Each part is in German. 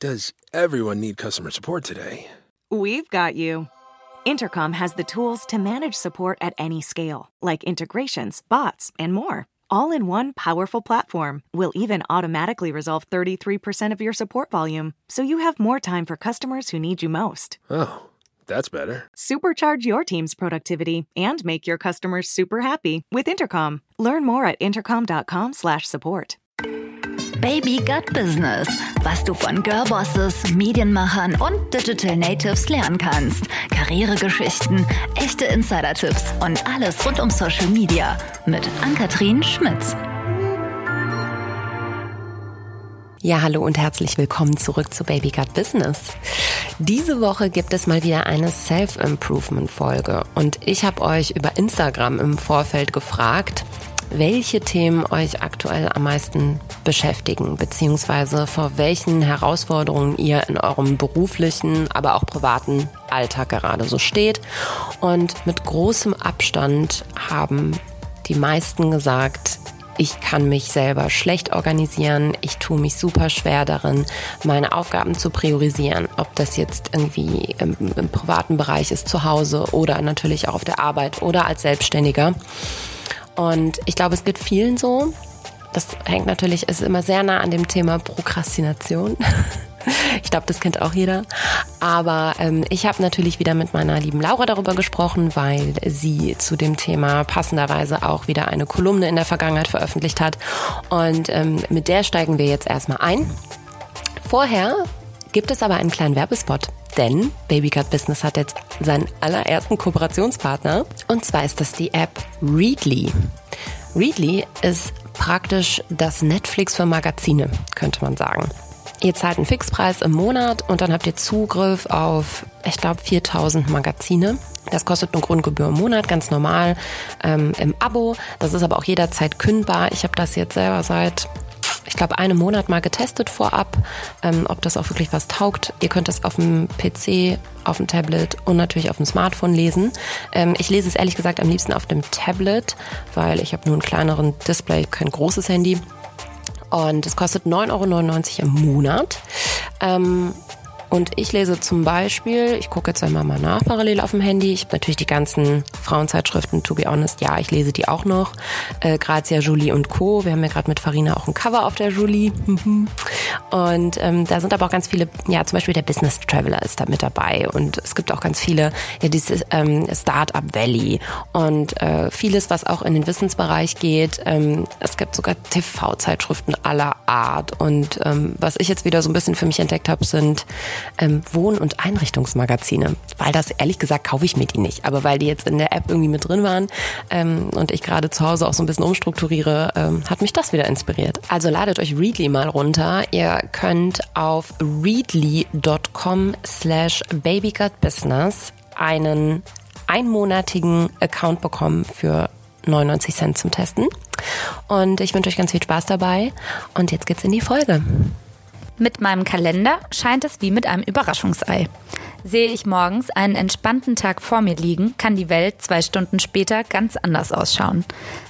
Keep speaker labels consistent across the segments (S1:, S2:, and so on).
S1: Does everyone need customer support today?
S2: We've got you. Intercom has the tools to manage support at any scale, like integrations, bots, and more. All in one powerful platform will even automatically resolve 33% of your support volume so you have more time for customers who need you most.
S1: Oh, that's better.
S2: Supercharge your team's productivity and make your customers super happy with Intercom. Learn more at intercom.com/support.
S3: Baby Gut Business, was du von Girlbosses, Medienmachern und Digital Natives lernen kannst. Karrieregeschichten, echte Insider-Tipps und alles rund um Social Media mit Ann-Kathrin Schmitz.
S4: Ja, hallo und herzlich willkommen zurück zu Baby Gut Business. Diese Woche gibt es mal wieder eine Self-Improvement-Folge und ich habe euch über Instagram im Vorfeld gefragt, welche Themen euch aktuell am meisten beschäftigen, beziehungsweise vor welchen Herausforderungen ihr in eurem beruflichen, aber auch privaten Alltag gerade so steht. Und mit großem Abstand haben die meisten gesagt, ich kann mich selber schlecht organisieren, ich tue mich super schwer darin, meine Aufgaben zu priorisieren, ob das jetzt irgendwie im, im privaten Bereich ist, zu Hause oder natürlich auch auf der Arbeit oder als Selbstständiger. Und ich glaube, es geht vielen so. Das hängt natürlich, ist immer sehr nah an dem Thema Prokrastination. Ich glaube, das kennt auch jeder. Aber ähm, ich habe natürlich wieder mit meiner lieben Laura darüber gesprochen, weil sie zu dem Thema passenderweise auch wieder eine Kolumne in der Vergangenheit veröffentlicht hat. Und ähm, mit der steigen wir jetzt erstmal ein. Vorher gibt es aber einen kleinen Werbespot. Denn Babycut Business hat jetzt seinen allerersten Kooperationspartner. Und zwar ist das die App Readly. Readly ist praktisch das Netflix für Magazine, könnte man sagen. Ihr zahlt einen Fixpreis im Monat und dann habt ihr Zugriff auf, ich glaube, 4000 Magazine. Das kostet eine Grundgebühr im Monat, ganz normal ähm, im Abo. Das ist aber auch jederzeit kündbar. Ich habe das jetzt selber seit ich glaube, einen Monat mal getestet vorab, ähm, ob das auch wirklich was taugt. Ihr könnt das auf dem PC, auf dem Tablet und natürlich auf dem Smartphone lesen. Ähm, ich lese es ehrlich gesagt am liebsten auf dem Tablet, weil ich habe nur einen kleineren Display, kein großes Handy. Und es kostet 9,99 Euro im Monat. Ähm, und ich lese zum Beispiel, ich gucke jetzt einmal mal nach parallel auf dem Handy. Ich habe natürlich die ganzen Frauenzeitschriften, to be honest, ja, ich lese die auch noch. Äh, Grazia, Julie und Co. Wir haben ja gerade mit Farina auch ein Cover auf der Julie. und ähm, da sind aber auch ganz viele, ja, zum Beispiel der Business Traveler ist da mit dabei. Und es gibt auch ganz viele, ja, dieses ähm, Startup Valley und äh, vieles, was auch in den Wissensbereich geht. Ähm, es gibt sogar TV-Zeitschriften aller Art. Und ähm, was ich jetzt wieder so ein bisschen für mich entdeckt habe, sind ähm, Wohn- und Einrichtungsmagazine. Weil das, ehrlich gesagt, kaufe ich mir die nicht. Aber weil die jetzt in der App irgendwie mit drin waren ähm, und ich gerade zu Hause auch so ein bisschen umstrukturiere, ähm, hat mich das wieder inspiriert. Also ladet euch Readly mal runter. Ihr könnt auf readly.com slash babygutbusiness einen einmonatigen Account bekommen für 99 Cent zum Testen. Und ich wünsche euch ganz viel Spaß dabei. Und jetzt geht's in die Folge.
S3: Mit meinem Kalender scheint es wie mit einem Überraschungsei. Sehe ich morgens einen entspannten Tag vor mir liegen, kann die Welt zwei Stunden später ganz anders ausschauen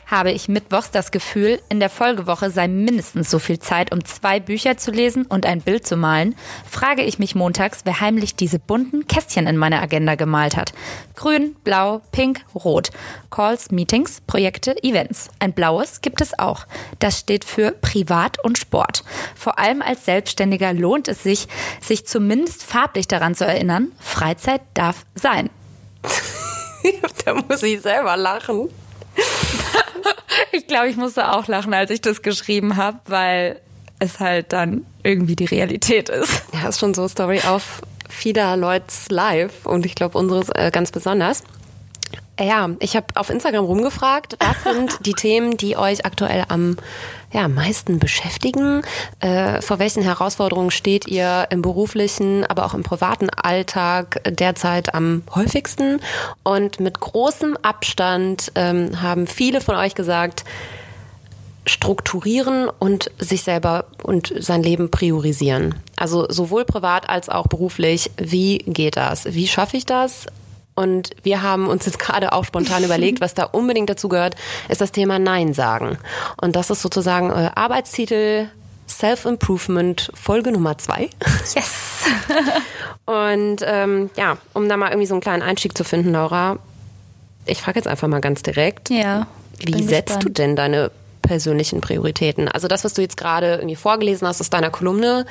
S3: habe ich mittwochs das Gefühl, in der Folgewoche sei mindestens so viel Zeit, um zwei Bücher zu lesen und ein Bild zu malen, frage ich mich montags, wer heimlich diese bunten Kästchen in meine Agenda gemalt hat. Grün, blau, pink, rot. Calls, Meetings, Projekte, Events. Ein blaues gibt es auch. Das steht für Privat und Sport. Vor allem als Selbstständiger lohnt es sich, sich zumindest farblich daran zu erinnern, Freizeit darf sein.
S4: da muss ich selber lachen.
S3: Ich glaube, ich musste auch lachen, als ich das geschrieben habe, weil es halt dann irgendwie die Realität ist.
S4: Ja, ist schon so Story auf vieler Leute's Live und ich glaube unseres äh, ganz besonders. Ja, ich habe auf Instagram rumgefragt, was sind die Themen, die euch aktuell am ja, meisten beschäftigen? Äh, vor welchen Herausforderungen steht ihr im beruflichen, aber auch im privaten Alltag derzeit am häufigsten? Und mit großem Abstand ähm, haben viele von euch gesagt, strukturieren und sich selber und sein Leben priorisieren. Also sowohl privat als auch beruflich. Wie geht das? Wie schaffe ich das? Und wir haben uns jetzt gerade auch spontan überlegt, was da unbedingt dazu gehört, ist das Thema Nein sagen. Und das ist sozusagen euer Arbeitstitel Self-Improvement Folge Nummer zwei.
S3: Yes.
S4: Und ähm, ja, um da mal irgendwie so einen kleinen Einstieg zu finden, Laura, ich frage jetzt einfach mal ganz direkt.
S3: Ja.
S4: Wie setzt
S3: gespannt.
S4: du denn deine persönlichen Prioritäten? Also das, was du jetzt gerade irgendwie vorgelesen hast aus deiner Kolumne,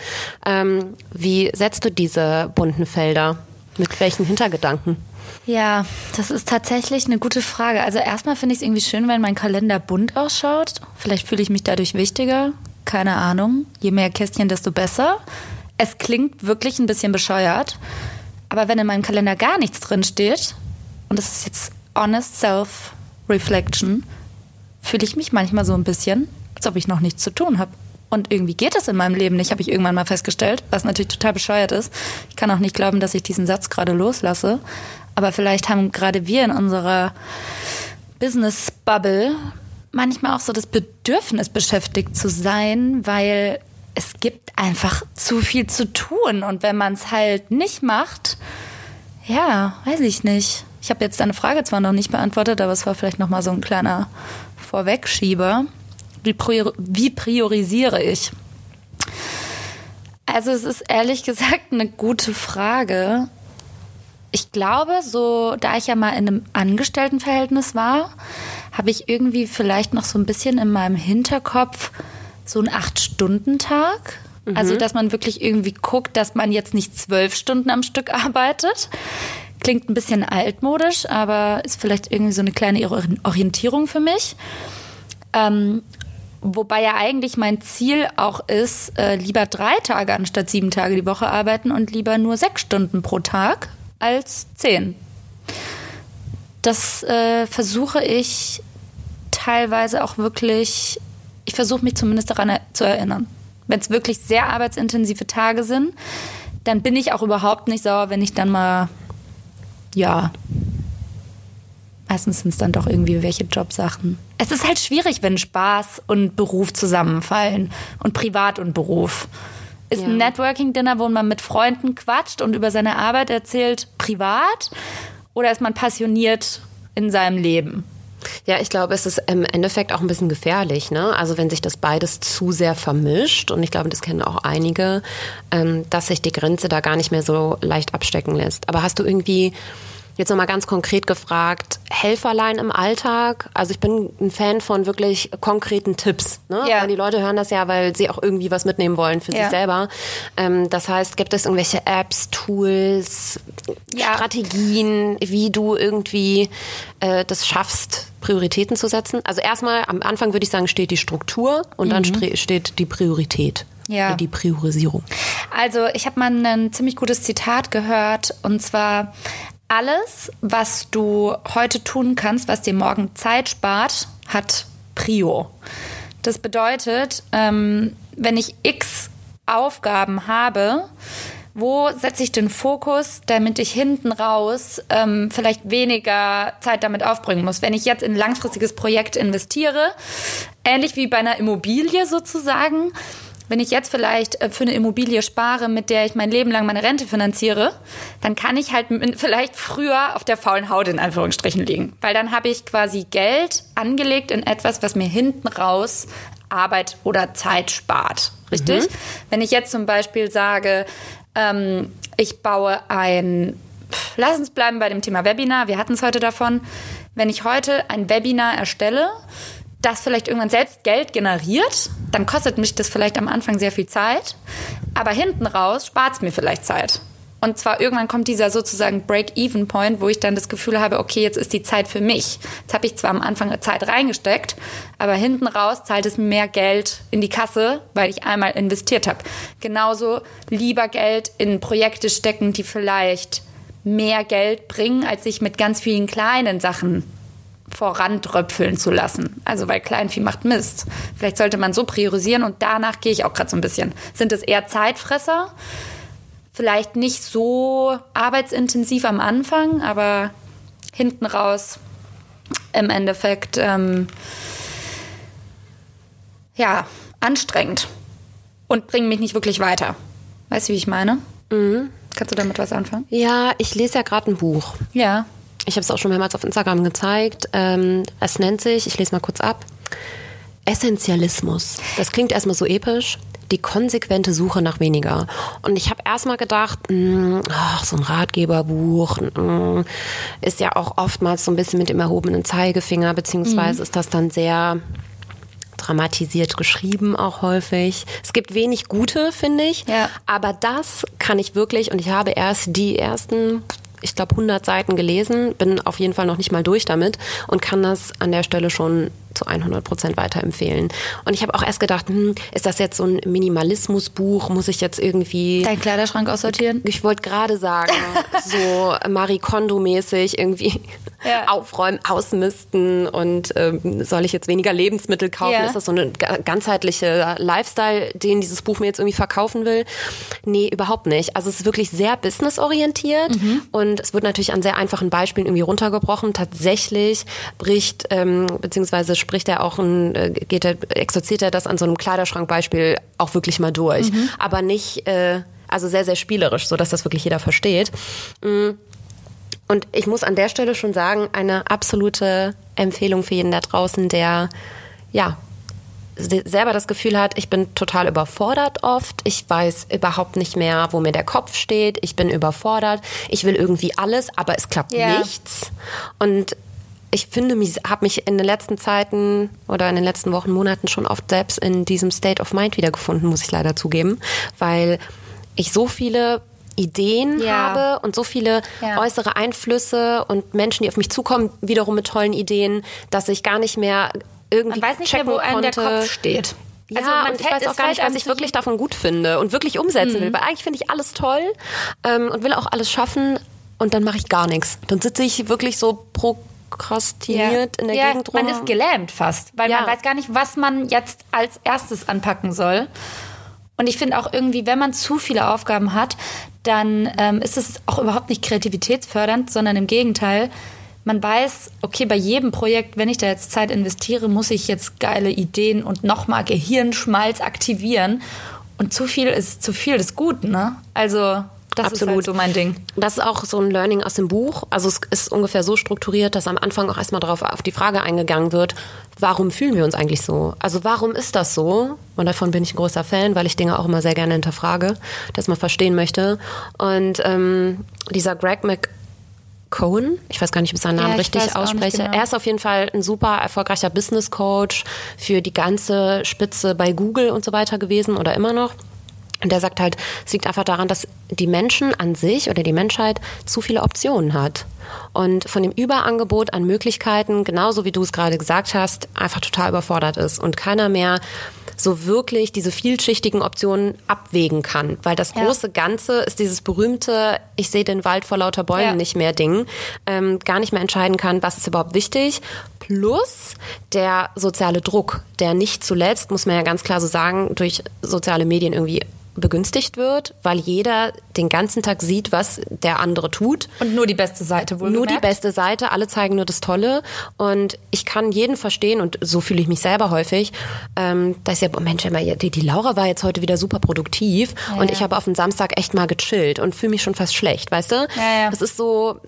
S4: ähm, wie setzt du diese bunten Felder? Mit welchen Hintergedanken?
S3: Ja, das ist tatsächlich eine gute Frage. Also erstmal finde ich es irgendwie schön, wenn mein Kalender bunt ausschaut. Vielleicht fühle ich mich dadurch wichtiger. Keine Ahnung. Je mehr Kästchen, desto besser. Es klingt wirklich ein bisschen bescheuert. Aber wenn in meinem Kalender gar nichts drin steht, und das ist jetzt honest self-reflection, fühle ich mich manchmal so ein bisschen, als ob ich noch nichts zu tun habe. Und irgendwie geht es in meinem Leben nicht, habe ich irgendwann mal festgestellt, was natürlich total bescheuert ist. Ich kann auch nicht glauben, dass ich diesen Satz gerade loslasse. Aber vielleicht haben gerade wir in unserer Business-Bubble manchmal auch so das Bedürfnis, beschäftigt zu sein, weil es gibt einfach zu viel zu tun. Und wenn man es halt nicht macht, ja, weiß ich nicht. Ich habe jetzt deine Frage zwar noch nicht beantwortet, aber es war vielleicht noch mal so ein kleiner Vorwegschieber. Wie, prior wie priorisiere ich? Also es ist ehrlich gesagt eine gute Frage. Ich glaube, so da ich ja mal in einem Angestelltenverhältnis war, habe ich irgendwie vielleicht noch so ein bisschen in meinem Hinterkopf so einen Acht-Stunden-Tag. Also, dass man wirklich irgendwie guckt, dass man jetzt nicht zwölf Stunden am Stück arbeitet. Klingt ein bisschen altmodisch, aber ist vielleicht irgendwie so eine kleine Orientierung für mich. Ähm, wobei ja eigentlich mein Ziel auch ist, äh, lieber drei Tage anstatt sieben Tage die Woche arbeiten und lieber nur sechs Stunden pro Tag als zehn. Das äh, versuche ich teilweise auch wirklich, ich versuche mich zumindest daran er zu erinnern. Wenn es wirklich sehr arbeitsintensive Tage sind, dann bin ich auch überhaupt nicht sauer, wenn ich dann mal, ja, meistens sind es dann doch irgendwie welche Jobsachen. Es ist halt schwierig, wenn Spaß und Beruf zusammenfallen und Privat und Beruf. Ist
S4: Ja.
S3: ein Networking-Dinner, wo man mit Freunden quatscht und über seine Arbeit erzählt, privat? Oder ist man passioniert in seinem Leben?
S4: Ja, ich glaube, es ist im Endeffekt auch ein bisschen gefährlich, ne? Also wenn sich das beides zu sehr vermischt, und ich glaube, das kennen auch einige, ähm, dass sich die Grenze da gar nicht mehr so leicht abstecken lässt. Aber hast du irgendwie jetzt nochmal ganz konkret gefragt, Helferlein im Alltag? Also ich bin ein Fan von wirklich konkreten Tipps. Ne?
S3: Ja.
S4: Weil die Leute hören das ja, weil sie auch irgendwie was mitnehmen wollen für
S3: Ja.
S4: sich selber. Ähm, das heißt, gibt es irgendwelche Apps, Tools,
S3: Ja.
S4: Strategien, wie du irgendwie äh, das schaffst, Prioritäten zu setzen? Also erstmal am Anfang würde ich sagen, steht die Struktur und dann stre- steht die Priorität.
S3: Ja.
S4: Die Priorisierung.
S3: Also, ich habe mal ein ziemlich gutes Zitat gehört und zwar alles, was du heute tun kannst, was dir morgen Zeit spart, hat Prio. Das bedeutet, ähm, wenn ich x Aufgaben habe, wo setze ich den Fokus, damit ich hinten raus ähm, vielleicht weniger Zeit damit aufbringen muss. Wenn ich jetzt in ein langfristiges Projekt investiere, ähnlich wie bei einer Immobilie sozusagen, wenn ich jetzt vielleicht äh, für eine Immobilie spare, mit der ich mein Leben lang meine Rente finanziere, dann kann ich halt vielleicht früher auf der faulen Haut in Anführungsstrichen liegen. Weil dann habe ich quasi Geld angelegt in etwas, was mir hinten raus Arbeit oder Zeit spart. Richtig? Wenn ich jetzt zum Beispiel sage, ähm, ich baue ein, lass uns bleiben bei dem Thema Webinar, wir hatten es heute davon, wenn ich heute ein Webinar erstelle, das vielleicht irgendwann selbst Geld generiert, dann kostet mich das vielleicht am Anfang sehr viel Zeit, aber hinten raus spart es mir vielleicht Zeit. Und zwar irgendwann kommt dieser sozusagen Break-Even-Point, wo ich dann das Gefühl habe, okay, jetzt ist die Zeit für mich. Jetzt habe ich zwar am Anfang Zeit reingesteckt, aber hinten raus zahlt es mir mehr Geld in die Kasse, weil ich einmal investiert habe. Genauso lieber Geld in Projekte stecken, die vielleicht mehr Geld bringen, als sich mit ganz vielen kleinen Sachen vorantröpfeln zu lassen. Also weil Kleinvieh macht Mist. Vielleicht sollte man so priorisieren und danach gehe ich auch gerade so ein bisschen. Sind es eher Zeitfresser? Vielleicht nicht so arbeitsintensiv am Anfang, aber hinten raus im Endeffekt ähm, ja anstrengend und bringen mich nicht wirklich weiter. Weißt du, wie ich meine? Kannst du damit was anfangen?
S4: Ja, ich lese ja gerade ein Buch.
S3: Ja.
S4: Ich habe es auch schon mehrmals auf Instagram gezeigt. Ähm, es nennt sich, ich lese mal kurz ab, Essentialismus. Das klingt erstmal so episch. die konsequente Suche nach weniger. Und ich habe erstmal gedacht, mh, ach, so ein Ratgeberbuch mh, ist ja auch oftmals so ein bisschen mit dem erhobenen Zeigefinger, beziehungsweise mhm. ist das dann sehr dramatisiert geschrieben auch häufig. Es gibt wenig gute, finde ich. Ja. Aber das kann ich wirklich und ich habe erst die ersten ich glaube, 100 Seiten gelesen, bin auf jeden Fall noch nicht mal durch damit und kann das an der Stelle schon zu 100 Prozent weiterempfehlen. Und ich habe auch erst gedacht, hm, ist das jetzt so ein Minimalismusbuch? Muss ich jetzt irgendwie...
S3: Deinen Kleiderschrank aussortieren?
S4: Ich wollte gerade sagen, so Marie Kondo-mäßig irgendwie ja. aufräumen, ausmisten und ähm, soll ich jetzt weniger Lebensmittel kaufen? Ja. Ist das so eine ganzheitliche Lifestyle, den dieses Buch mir jetzt irgendwie verkaufen will? Nee, überhaupt nicht. Also es ist wirklich sehr businessorientiert mhm. und es wird natürlich an sehr einfachen Beispielen irgendwie runtergebrochen. Tatsächlich bricht ähm, beziehungsweise spricht er auch ein, äh, geht er, exorziert er das an so einem Kleiderschrankbeispiel auch wirklich mal durch. Mhm. Aber nicht, äh, also sehr, sehr spielerisch, so dass das wirklich jeder versteht. Mm. Und ich muss an der Stelle schon sagen, eine absolute Empfehlung für jeden da draußen, der, ja, selber das Gefühl hat, ich bin total überfordert oft, ich weiß überhaupt nicht mehr, wo mir der Kopf steht, ich bin überfordert, ich will irgendwie alles, aber es klappt yeah. nichts. Und ich finde mich, habe mich in den letzten Zeiten oder in den letzten Wochen, Monaten schon oft selbst in diesem State of Mind wiedergefunden, muss ich leider zugeben, weil ich so viele Ideen ja. habe und so viele ja. äußere Einflüsse und Menschen, die auf mich zukommen, wiederum mit tollen Ideen, dass ich gar nicht mehr irgendwie
S3: man weiß nicht mehr, wo einem der Kopf steht.
S4: Ja, also und ich weiß auch gar nicht, was ich wirklich davon gut finde und wirklich umsetzen mhm. will, weil eigentlich finde ich alles toll ähm, und will auch alles schaffen und dann mache ich gar nichts. Dann sitze ich wirklich so pro prokrastiniert ja. in der ja, Gegend rum.
S3: Man ist gelähmt fast, weil ja. man weiß gar nicht, was man jetzt als erstes anpacken soll. Und ich finde auch irgendwie, wenn man zu viele Aufgaben hat, dann ähm, ist es auch überhaupt nicht kreativitätsfördernd, sondern im Gegenteil. Man weiß, okay, bei jedem Projekt, wenn ich da jetzt Zeit investiere, muss ich jetzt geile Ideen und nochmal Gehirnschmalz aktivieren. Und zu viel ist zu viel des Guten, ne? Also das Absolut. ist halt so mein Ding.
S4: Das ist auch so ein Learning aus dem Buch. Also es ist ungefähr so strukturiert, dass am Anfang auch erstmal darauf auf die Frage eingegangen wird, warum fühlen wir uns eigentlich so? Also warum ist das so? Und davon bin ich ein großer Fan, weil ich Dinge auch immer sehr gerne hinterfrage, dass man verstehen möchte. Und ähm, dieser Greg Mc Cohen, ich weiß gar nicht, ob ich seinen Namen ja, richtig ausspreche. Genau. Er ist auf jeden Fall ein super erfolgreicher Business Coach für die ganze Spitze bei Google und so weiter gewesen oder immer noch. Und der sagt halt, es liegt einfach daran, dass die Menschen an sich oder die Menschheit zu viele Optionen hat. Und von dem Überangebot an Möglichkeiten, genauso wie du es gerade gesagt hast, einfach total überfordert ist und keiner mehr so wirklich diese vielschichtigen Optionen abwägen kann. Weil das große Ganze ist dieses berühmte, ich sehe den Wald vor lauter Bäumen ja. nicht mehr Ding, ähm, gar nicht mehr entscheiden kann, was ist überhaupt wichtig. Plus der soziale Druck, der nicht zuletzt, muss man ja ganz klar so sagen, durch soziale Medien irgendwie begünstigt wird, weil jeder den ganzen Tag sieht, was der andere tut.
S3: Und nur die beste Seite wohl.
S4: Nur die beste Seite, alle zeigen nur das Tolle. Und ich kann jeden verstehen, und so fühle ich mich selber häufig, ähm, dass ja, oh Mensch, die, die Laura war jetzt heute wieder super produktiv ja, und ich habe auf den Samstag echt mal gechillt und fühle mich schon fast schlecht, weißt du? Ja, ja. Das ist so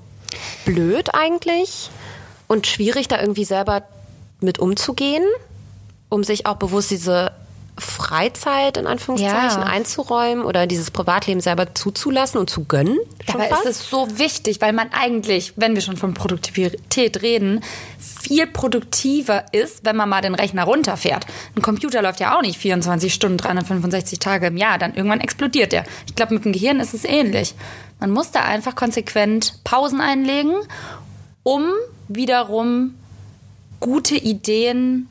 S4: blöd eigentlich und schwierig, da irgendwie selber mit umzugehen, um sich auch bewusst diese Freizeit in Anführungszeichen ja. einzuräumen oder dieses Privatleben selber zuzulassen und zu gönnen.
S3: Dabei ist es so wichtig, weil man eigentlich, wenn wir schon von Produktivität reden, viel produktiver ist, wenn man mal den Rechner runterfährt. Ein Computer läuft ja auch nicht 24 Stunden, 365 Tage im Jahr, dann irgendwann explodiert der. Ich glaube, mit dem Gehirn ist es ähnlich. Man muss da einfach konsequent Pausen einlegen, um wiederum gute Ideen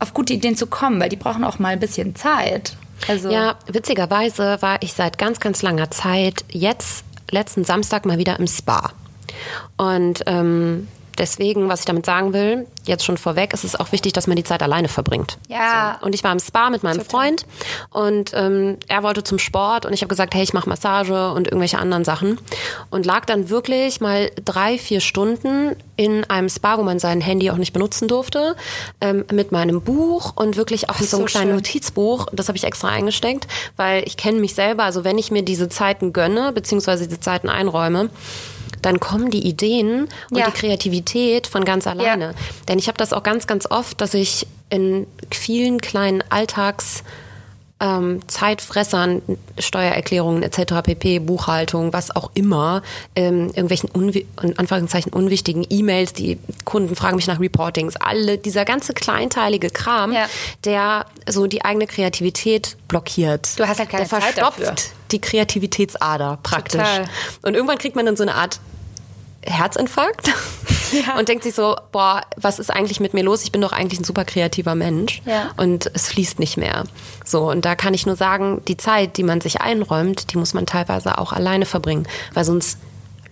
S3: auf gute Ideen zu kommen, weil die brauchen auch mal ein bisschen Zeit.
S4: Also ja, witzigerweise war ich seit ganz, ganz langer Zeit jetzt letzten Samstag mal wieder im Spa. Und ähm, deswegen, was ich damit sagen will, jetzt schon vorweg, ist es auch wichtig, dass man die Zeit alleine verbringt.
S3: Ja.
S4: So. Und ich war im Spa mit meinem Total. Freund und ähm, er wollte zum Sport und ich habe gesagt, hey, ich mache Massage und irgendwelche anderen Sachen und lag dann wirklich mal drei, vier Stunden in einem Spa, wo man sein Handy auch nicht benutzen durfte, ähm, mit meinem Buch und wirklich auch mit so einem kleinen schön. Notizbuch. Das habe ich extra eingesteckt, weil ich kenne mich selber. Also wenn ich mir diese Zeiten gönne, beziehungsweise diese Zeiten einräume, dann kommen die Ideen und ja. die Kreativität von ganz alleine. Ja. Denn ich habe das auch ganz, ganz oft, dass ich in vielen kleinen Alltags ähm, Zeitfressern, Steuererklärungen etc., pp, Buchhaltung, was auch immer, ähm, irgendwelchen unwi in Anführungszeichen unwichtigen E-Mails, die Kunden fragen mich nach Reportings, alle dieser ganze kleinteilige Kram,
S3: Ja.
S4: der so die eigene Kreativität blockiert.
S3: Du hast halt keine
S4: der
S3: Zeit
S4: verstopft
S3: dafür.
S4: die Kreativitätsader praktisch.
S3: Total.
S4: Und irgendwann kriegt man dann so eine Art Herzinfarkt und denkt sich so, boah, was ist eigentlich mit mir los? Ich bin doch eigentlich ein super kreativer Mensch
S3: Ja.
S4: und es fließt nicht mehr. So, und da kann ich nur sagen, die Zeit, die man sich einräumt, die muss man teilweise auch alleine verbringen, weil sonst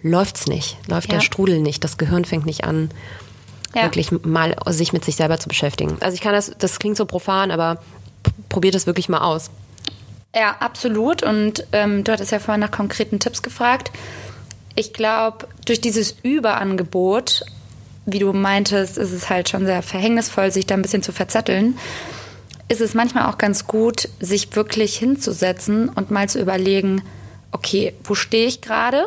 S4: läuft's nicht, läuft
S3: Ja.
S4: der Strudel nicht, das Gehirn fängt nicht an,
S3: Ja.
S4: wirklich mal sich mit sich selber zu beschäftigen. Also ich kann das, das klingt so profan, aber probiert es wirklich mal aus.
S3: Ja, absolut. Und ähm, du hattest ja vorhin nach konkreten Tipps gefragt. Ich glaube, durch dieses Überangebot, wie du meintest, ist es halt schon sehr verhängnisvoll, sich da ein bisschen zu verzetteln. Ist es manchmal auch ganz gut, sich wirklich hinzusetzen und mal zu überlegen, okay, wo stehe ich gerade?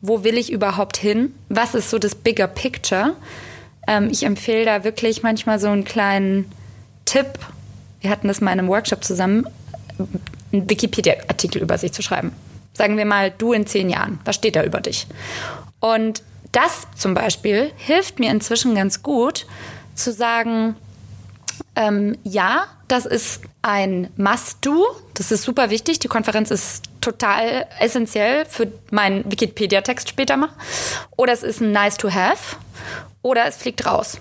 S3: Wo will ich überhaupt hin? Was ist so das Bigger Picture? Ähm, ich empfehle da wirklich manchmal so einen kleinen Tipp. Wir hatten das mal in einem Workshop zusammen, einen Wikipedia-Artikel über sich zu schreiben. Sagen wir mal, du in zehn Jahren. Was steht da über dich? Und das zum Beispiel hilft mir inzwischen ganz gut zu sagen, ähm, ja, das ist ein Must-Do. Das ist super wichtig. Die Konferenz ist total essentiell für meinen Wikipedia-Text später mal. Oder es ist ein Nice-to-Have. Oder es fliegt raus.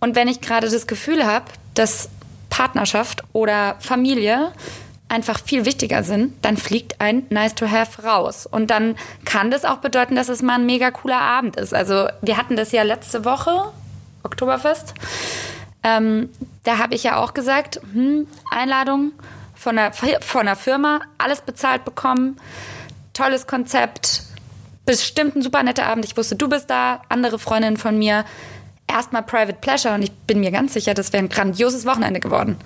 S3: Und wenn ich gerade das Gefühl habe, dass Partnerschaft oder Familie einfach viel wichtiger sind, dann fliegt ein Nice-to-Have raus. Und dann kann das auch bedeuten, dass es mal ein mega cooler Abend ist. Also wir hatten das ja letzte Woche, Oktoberfest. Ähm, da habe ich ja auch gesagt, hm, Einladung von der, von der Firma, alles bezahlt bekommen, tolles Konzept, bestimmt ein super netter Abend. Ich wusste, du bist da, andere Freundinnen von mir. Erstmal Private Pleasure und ich bin mir ganz sicher, das wäre ein grandioses Wochenende geworden.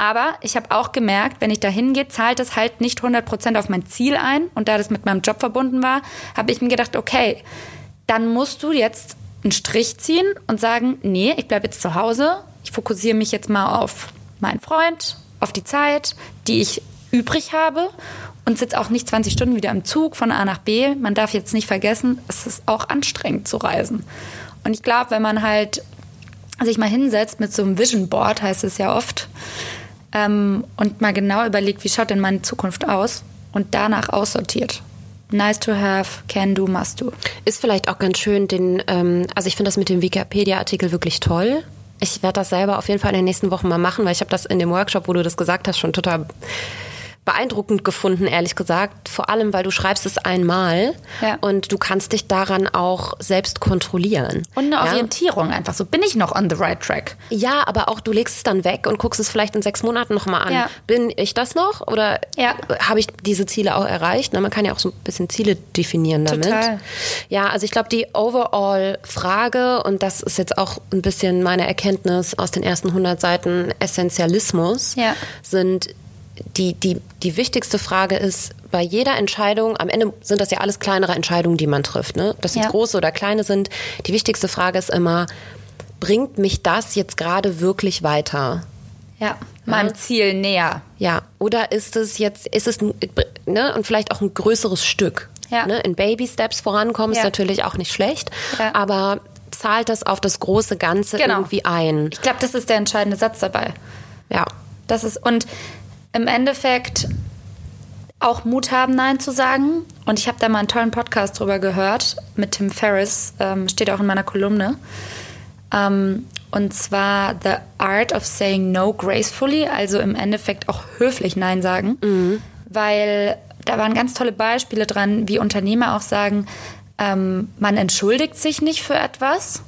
S3: Aber ich habe auch gemerkt, wenn ich da hingehe, zahlt es halt nicht 100% auf mein Ziel ein. Und da das mit meinem Job verbunden war, habe ich mir gedacht, okay, dann musst du jetzt einen Strich ziehen und sagen, nee, ich bleibe jetzt zu Hause. Ich fokussiere mich jetzt mal auf meinen Freund, auf die Zeit, die ich übrig habe und sitze auch nicht 20 Stunden wieder im Zug von A nach B. Man darf jetzt nicht vergessen, es ist auch anstrengend zu reisen. Und ich glaube, wenn man halt sich mal hinsetzt mit so einem Vision Board, heißt es ja oft, ähm, und mal genau überlegt, wie schaut denn meine Zukunft aus und danach aussortiert. Nice to have, can do, must do.
S4: Ist vielleicht auch ganz schön, den, ähm, also ich finde das mit dem Wikipedia-Artikel wirklich toll. Ich werde das selber auf jeden Fall in den nächsten Wochen mal machen, weil ich habe das in dem Workshop, wo du das gesagt hast, schon total beeindruckend gefunden, ehrlich gesagt. Vor allem, weil du schreibst es einmal
S3: Ja.
S4: und du kannst dich daran auch selbst kontrollieren.
S3: Und eine
S4: Ja?
S3: Orientierung einfach. So bin ich noch on the right track.
S4: Ja, aber auch du legst es dann weg und guckst es vielleicht in sechs Monaten nochmal an.
S3: Ja.
S4: Bin ich das noch oder habe ich diese Ziele auch erreicht? Na, man kann ja auch so ein bisschen Ziele definieren damit.
S3: Total.
S4: Ja, also ich glaube, die Overall-Frage, und das ist jetzt auch ein bisschen meine Erkenntnis aus den ersten 100 Seiten Essentialismus, sind die, die, die wichtigste Frage ist, bei jeder Entscheidung, am Ende sind das ja alles kleinere Entscheidungen, die man trifft, ne? Ob das jetzt
S3: Ja.
S4: große oder kleine sind. Die wichtigste Frage ist immer, bringt mich das jetzt gerade wirklich weiter?
S3: Ja. Meinem Ziel näher.
S4: Ja, oder ist es jetzt, ist es ne, und vielleicht auch ein größeres Stück.
S3: Ja.
S4: Ne? In Baby Steps vorankommen ist
S3: Ja.
S4: natürlich auch nicht schlecht,
S3: Ja.
S4: aber zahlt das auf das große Ganze
S3: Genau.
S4: irgendwie ein.
S3: Ich glaube, das ist der entscheidende Satz dabei.
S4: Ja.
S3: Das ist, und im Endeffekt auch Mut haben, Nein zu sagen. Und ich habe da mal einen tollen Podcast drüber gehört mit Tim Ferriss, ähm, steht auch in meiner Kolumne. Ähm, und zwar The Art of Saying No Gracefully, also im Endeffekt auch höflich Nein sagen. Weil da waren ganz tolle Beispiele dran, wie Unternehmer auch sagen, ähm, man entschuldigt sich nicht für etwas,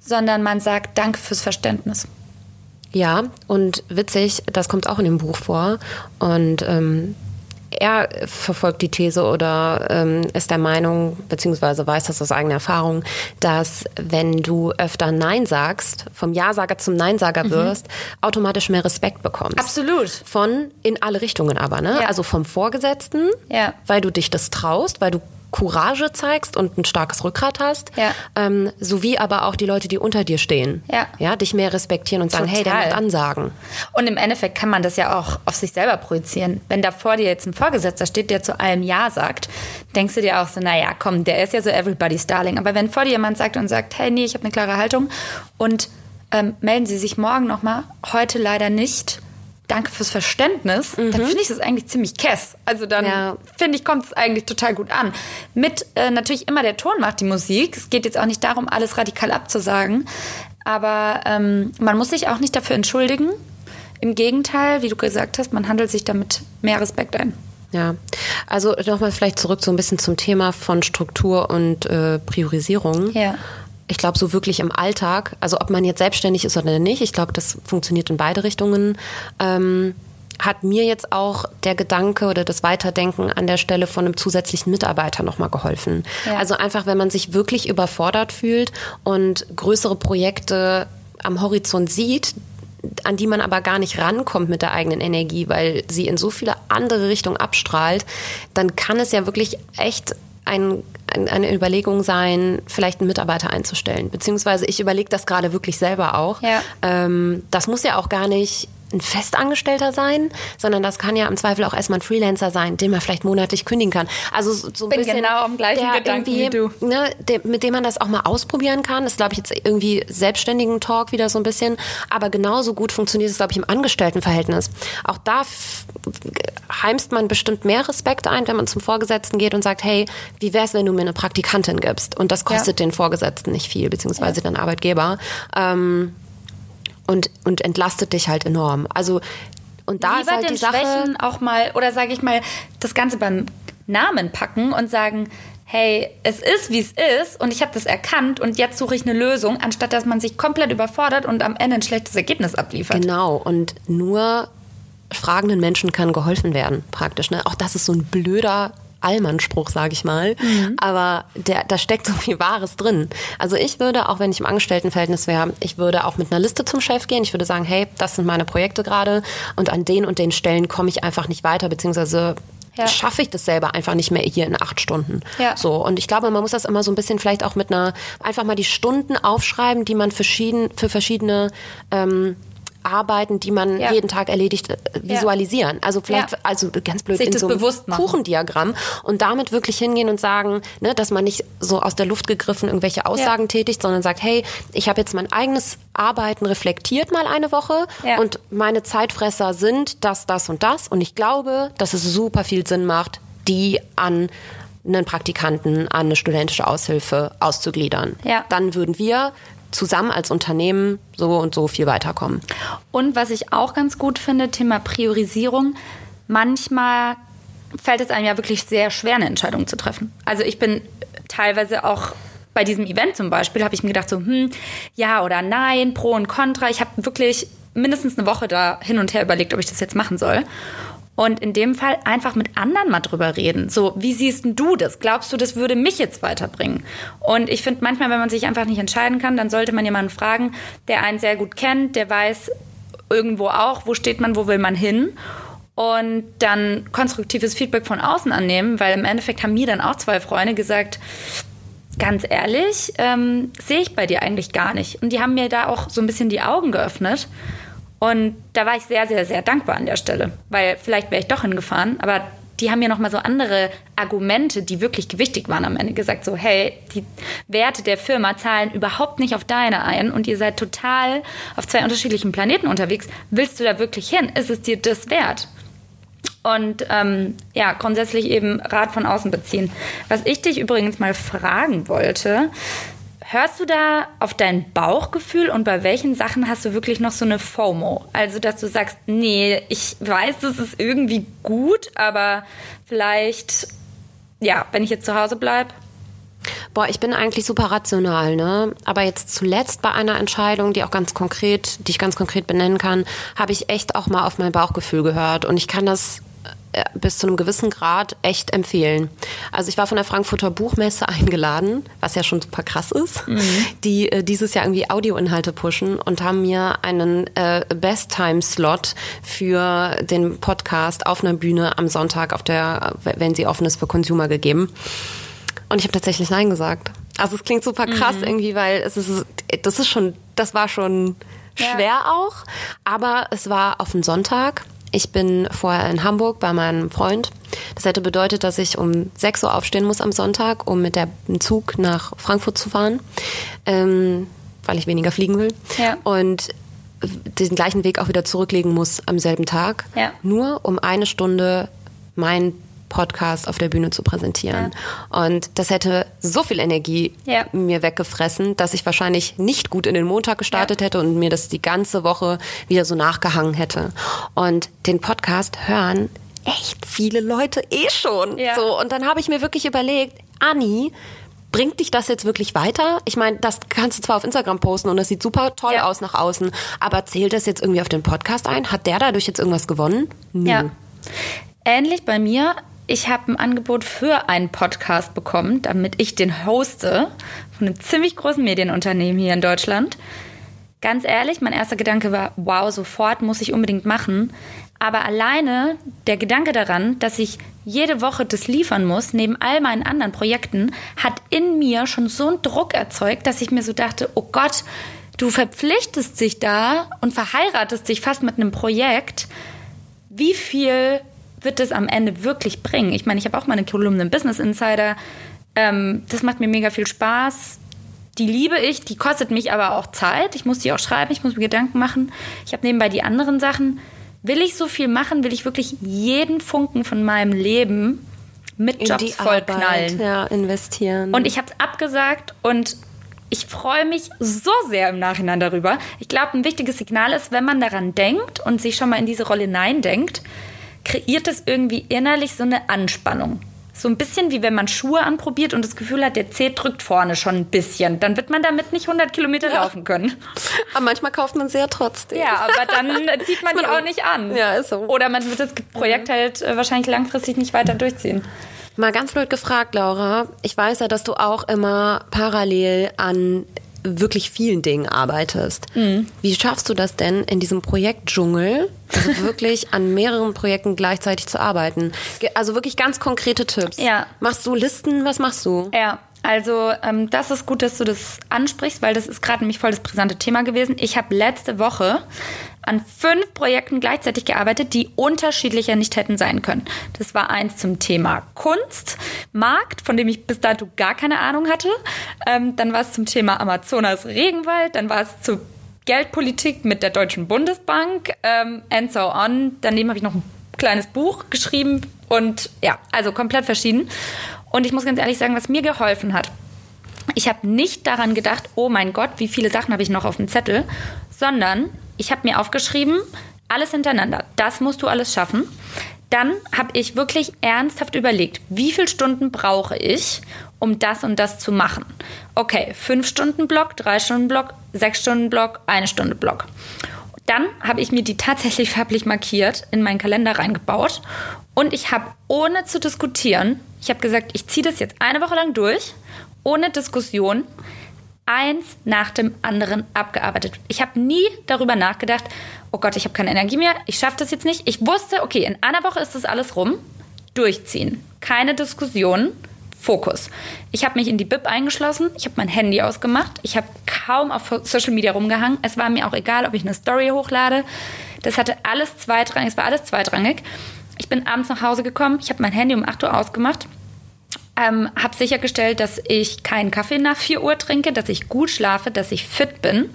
S3: sondern man sagt Danke fürs Verständnis.
S4: Ja, und witzig, das kommt auch in dem Buch vor. Und ähm, er verfolgt die These oder ähm, ist der Meinung, beziehungsweise weiß das aus eigener Erfahrung, dass wenn du öfter Nein sagst, vom Ja-Sager zum Nein-Sager wirst, automatisch mehr Respekt bekommst.
S3: Absolut.
S4: Von in alle Richtungen aber, ne?
S3: Ja.
S4: Also vom Vorgesetzten,
S3: Ja.
S4: weil du dich das traust, weil du Courage zeigst und ein starkes Rückgrat hast,
S3: Ja.
S4: ähm, sowie aber auch die Leute, die unter dir stehen,
S3: Ja.
S4: ja, dich mehr respektieren und sagen, hey, der macht Ansagen.
S3: Und im Endeffekt kann man das ja auch auf sich selber projizieren. Wenn da vor dir jetzt ein Vorgesetzter steht, der zu allem Ja sagt, denkst du dir auch so, naja, komm, der ist ja so everybody's darling. Aber wenn vor dir jemand sagt und sagt, hey, nee, ich habe eine klare Haltung und ähm, melden Sie sich morgen nochmal, heute leider nicht. Danke fürs Verständnis. Dann finde ich das eigentlich ziemlich kess. Also dann
S4: Ja.
S3: finde ich, kommt es eigentlich total gut an. Mit äh, natürlich immer der Ton macht die Musik. Es geht jetzt auch nicht darum, alles radikal abzusagen. Aber ähm, man muss sich auch nicht dafür entschuldigen. Im Gegenteil, wie du gesagt hast, man handelt sich damit mehr Respekt ein.
S4: Ja, also nochmal vielleicht zurück so ein bisschen zum Thema von Struktur und äh, Priorisierung.
S3: Ja.
S4: Ich glaube, so wirklich im Alltag, also ob man jetzt selbstständig ist oder nicht, ich glaube, das funktioniert in beide Richtungen. Ähm, hat mir jetzt auch der Gedanke oder das Weiterdenken an der Stelle von einem zusätzlichen Mitarbeiter nochmal geholfen.
S3: Ja.
S4: Also einfach, wenn man sich wirklich überfordert fühlt und größere Projekte am Horizont sieht, an die man aber gar nicht rankommt mit der eigenen Energie, weil sie in so viele andere Richtungen abstrahlt, dann kann es ja wirklich echt ein, ein, eine Überlegung sein, vielleicht einen Mitarbeiter einzustellen. Beziehungsweise ich überlege das gerade wirklich selber auch.
S3: Ja.
S4: Ähm, das muss ja auch gar nicht ein Festangestellter sein, sondern das kann ja im Zweifel auch erstmal ein Freelancer sein, den man vielleicht monatlich kündigen kann. Also so so ein
S3: Bin
S4: bisschen
S3: genau am gleichen
S4: der
S3: Gedanken wie du.
S4: Ne, der, mit dem man das auch mal ausprobieren kann. Das glaube ich jetzt irgendwie selbstständigen Talk wieder so ein bisschen, aber genauso gut funktioniert es glaube ich im Angestelltenverhältnis. Auch da heimst man bestimmt mehr Respekt ein, wenn man zum Vorgesetzten geht und sagt, hey, wie wär's, wenn du mir eine Praktikantin gibst? Und das kostet
S3: Ja.
S4: den Vorgesetzten nicht viel, beziehungsweise den Arbeitgeber. Ähm, und, und entlastet dich halt enorm. Also, und da ist
S3: Lieber
S4: halt
S3: den
S4: die Sache.
S3: Schwächen auch mal, oder sage ich mal, das Ganze beim Namen packen und sagen, hey, es ist, wie es ist und ich habe das erkannt und jetzt suche ich eine Lösung, anstatt dass man sich komplett überfordert und am Ende ein schlechtes Ergebnis abliefert.
S4: Genau, und nur fragenden Menschen kann geholfen werden, praktisch. Ne? Auch das ist so ein blöder Allmannspruch, sage ich mal. Aber der, da steckt so viel Wahres drin. Also ich würde, auch wenn ich im Angestelltenverhältnis wäre, ich würde auch mit einer Liste zum Chef gehen. Ich würde sagen, hey, das sind meine Projekte gerade und an den und den Stellen komme ich einfach nicht weiter, beziehungsweise
S3: Ja.
S4: schaffe ich das selber einfach nicht mehr hier in acht Stunden.
S3: Ja.
S4: So, und ich glaube, man muss das immer so ein bisschen vielleicht auch mit einer, einfach mal die Stunden aufschreiben, die man verschieden, für verschiedene ähm, Arbeiten, die man
S3: Ja.
S4: jeden Tag erledigt, äh, visualisieren. Also vielleicht,
S3: Ja.
S4: also ganz blöd
S3: Sich
S4: in
S3: das
S4: so einem. Kuchendiagramm und damit wirklich hingehen und sagen, ne, dass man nicht so aus der Luft gegriffen irgendwelche Aussagen tätigt, sondern sagt, hey, ich habe jetzt mein eigenes Arbeiten reflektiert mal eine Woche
S3: Ja.
S4: und meine Zeitfresser sind das, das und das und ich glaube, dass es super viel Sinn macht, die an einen Praktikanten, an eine studentische Aushilfe auszugliedern.
S3: Ja.
S4: Dann würden wir zusammen als Unternehmen so und so viel weiterkommen.
S3: Und was ich auch ganz gut finde, Thema Priorisierung. Manchmal fällt es einem ja wirklich sehr schwer, eine Entscheidung zu treffen. Also ich bin teilweise auch bei diesem Event zum Beispiel, habe ich mir gedacht so, hm, ja oder nein, pro und contra. Ich habe wirklich mindestens eine Woche da hin und her überlegt, ob ich das jetzt machen soll. Und in dem Fall einfach mit anderen mal drüber reden. So, wie siehst denn du das? Glaubst du, das würde mich jetzt weiterbringen? Und ich finde manchmal, wenn man sich einfach nicht entscheiden kann, dann sollte man jemanden fragen, der einen sehr gut kennt, der weiß irgendwo auch, wo steht man, wo will man hin. Und dann konstruktives Feedback von außen annehmen, weil im Endeffekt haben mir dann auch zwei Freunde gesagt, ganz ehrlich, ähm, sehe ich bei dir eigentlich gar nicht. Und die haben mir da auch so ein bisschen die Augen geöffnet. Und da war ich sehr, sehr, sehr dankbar an der Stelle, weil vielleicht wäre ich doch hingefahren, aber die haben mir nochmal so andere Argumente, die wirklich gewichtig waren am Ende gesagt, so hey, die Werte der Firma zahlen überhaupt nicht auf deine ein und ihr seid total auf zwei unterschiedlichen Planeten unterwegs. Willst du da wirklich hin? Ist es dir das wert? Und ähm, ja, grundsätzlich eben Rat von außen beziehen. Was ich dich übrigens mal fragen wollte, hörst du da auf dein Bauchgefühl und bei welchen Sachen hast du wirklich noch so eine FOMO? Also, dass du sagst, nee, ich weiß, das ist irgendwie gut, aber vielleicht, ja, wenn ich jetzt zu Hause bleibe.
S4: Boah, ich bin eigentlich super rational, ne? Aber jetzt zuletzt bei einer Entscheidung, die auch ganz konkret, die ich ganz konkret benennen kann, habe ich echt auch mal auf mein Bauchgefühl gehört. Und ich kann das bis zu einem gewissen Grad echt empfehlen. Also ich war von der Frankfurter Buchmesse eingeladen, was ja schon super krass ist, die äh, dieses Jahr irgendwie Audioinhalte pushen und haben mir einen äh, Best-Time-Slot für den Podcast auf einer Bühne am Sonntag, auf der, wenn sie offen ist für Consumer gegeben. Und ich habe tatsächlich Nein gesagt. Also es klingt super krass mhm. irgendwie, weil es ist, das ist schon, das war schon schwer ja. auch. Aber es war auf den Sonntag. Ich bin vorher in Hamburg bei meinem Freund. Das hätte bedeutet, dass ich um 6 Uhr aufstehen muss am Sonntag, um mit dem Zug nach Frankfurt zu fahren, ähm, weil ich weniger fliegen will. Ja. Und den gleichen Weg auch wieder zurücklegen muss am selben Tag. Ja. Nur um eine Stunde mein Podcast auf der Bühne zu präsentieren. Ja. Und das hätte so viel Energie ja. mir weggefressen, dass ich wahrscheinlich nicht gut in den Montag gestartet ja. hätte und mir das die ganze Woche wieder so nachgehangen hätte. Und den Podcast hören echt viele Leute eh schon. So und dann habe ich mir wirklich überlegt, Anni, bringt dich das jetzt wirklich weiter? Ich meine, das kannst du zwar auf Instagram posten und das sieht super toll ja. aus nach außen, aber zählt das jetzt irgendwie auf den Podcast ein? Hat der dadurch jetzt irgendwas gewonnen?
S3: Nö. Ja. Ähnlich bei mir ich habe ein Angebot für einen Podcast bekommen, damit ich den hoste von einem ziemlich großen Medienunternehmen hier in Deutschland. Ganz ehrlich, mein erster Gedanke war, wow, sofort muss ich unbedingt machen. Aber alleine der Gedanke daran, dass ich jede Woche das liefern muss, neben all meinen anderen Projekten, hat in mir schon so einen Druck erzeugt, dass ich mir so dachte, oh Gott, du verpflichtest dich da und verheiratest dich fast mit einem Projekt. Wie viel wird es am Ende wirklich bringen? Ich meine, ich habe auch mal eine Kolumne im Business Insider. Ähm, das macht mir mega viel Spaß. Die liebe ich, die kostet mich aber auch Zeit. Ich muss die auch schreiben, ich muss mir Gedanken machen. Ich habe nebenbei die anderen Sachen. Will ich so viel machen? Will ich wirklich jeden Funken von meinem Leben mit Jobs vollknallen?
S4: Ja, investieren.
S3: Und ich habe es abgesagt und ich freue mich so sehr im Nachhinein darüber. Ich glaube, ein wichtiges Signal ist, wenn man daran denkt und sich schon mal in diese Rolle hineindenkt, kreiert es irgendwie innerlich so eine Anspannung. So ein bisschen wie wenn man Schuhe anprobiert und das Gefühl hat, der Zeh drückt vorne schon ein bisschen. Dann wird man damit nicht 100 Kilometer ja. laufen können.
S4: Aber manchmal kauft man ja trotzdem.
S3: Ja, aber dann zieht man die auch nicht an. Ja, ist so. Oder man wird das Projekt halt äh, wahrscheinlich langfristig nicht weiter durchziehen.
S4: Mal ganz blöd gefragt, Laura. Ich weiß ja, dass du auch immer parallel an wirklich vielen Dingen arbeitest. Mhm. Wie schaffst du das denn in diesem Projektdschungel, also wirklich an mehreren Projekten gleichzeitig zu arbeiten? Also wirklich ganz konkrete Tipps. Ja. Machst du Listen? Was machst du?
S3: Ja. Also ähm, das ist gut, dass du das ansprichst, weil das ist gerade nämlich voll das brisante Thema gewesen. Ich habe letzte Woche an fünf Projekten gleichzeitig gearbeitet, die unterschiedlicher nicht hätten sein können. Das war eins zum Thema Kunst, Markt, von dem ich bis dato gar keine Ahnung hatte. Ähm, dann war es zum Thema Amazonas Regenwald, dann war es zu Geldpolitik mit der Deutschen Bundesbank ähm, and so on. Daneben habe ich noch ein kleines Buch geschrieben und ja, also komplett verschieden. Und ich muss ganz ehrlich sagen, was mir geholfen hat, ich habe nicht daran gedacht, oh mein Gott, wie viele Sachen habe ich noch auf dem Zettel, sondern ich habe mir aufgeschrieben, alles hintereinander. Das musst du alles schaffen. Dann habe ich wirklich ernsthaft überlegt, wie viele Stunden brauche ich, um das und das zu machen. Okay, fünf Stunden Block, drei Stunden Block, sechs Stunden Block, eine Stunde Block. Dann habe ich mir die tatsächlich farblich markiert, in meinen Kalender reingebaut und ich habe ohne zu diskutieren, ich habe gesagt, ich ziehe das jetzt eine Woche lang durch, ohne Diskussion, eins nach dem anderen abgearbeitet. Ich habe nie darüber nachgedacht, oh Gott, ich habe keine Energie mehr, ich schaffe das jetzt nicht. Ich wusste, okay, in einer Woche ist das alles rum. Durchziehen. Keine Diskussion. Fokus. Ich habe mich in die Bib eingeschlossen, ich habe mein Handy ausgemacht, ich habe kaum auf Social Media rumgehangen. Es war mir auch egal, ob ich eine Story hochlade. Das hatte alles zweitrangig, es war alles zweitrangig. Ich bin abends nach Hause gekommen, ich habe mein Handy um 8 Uhr ausgemacht ähm, habe sichergestellt, dass ich keinen Kaffee nach 4 Uhr trinke, dass ich gut schlafe, dass ich fit bin,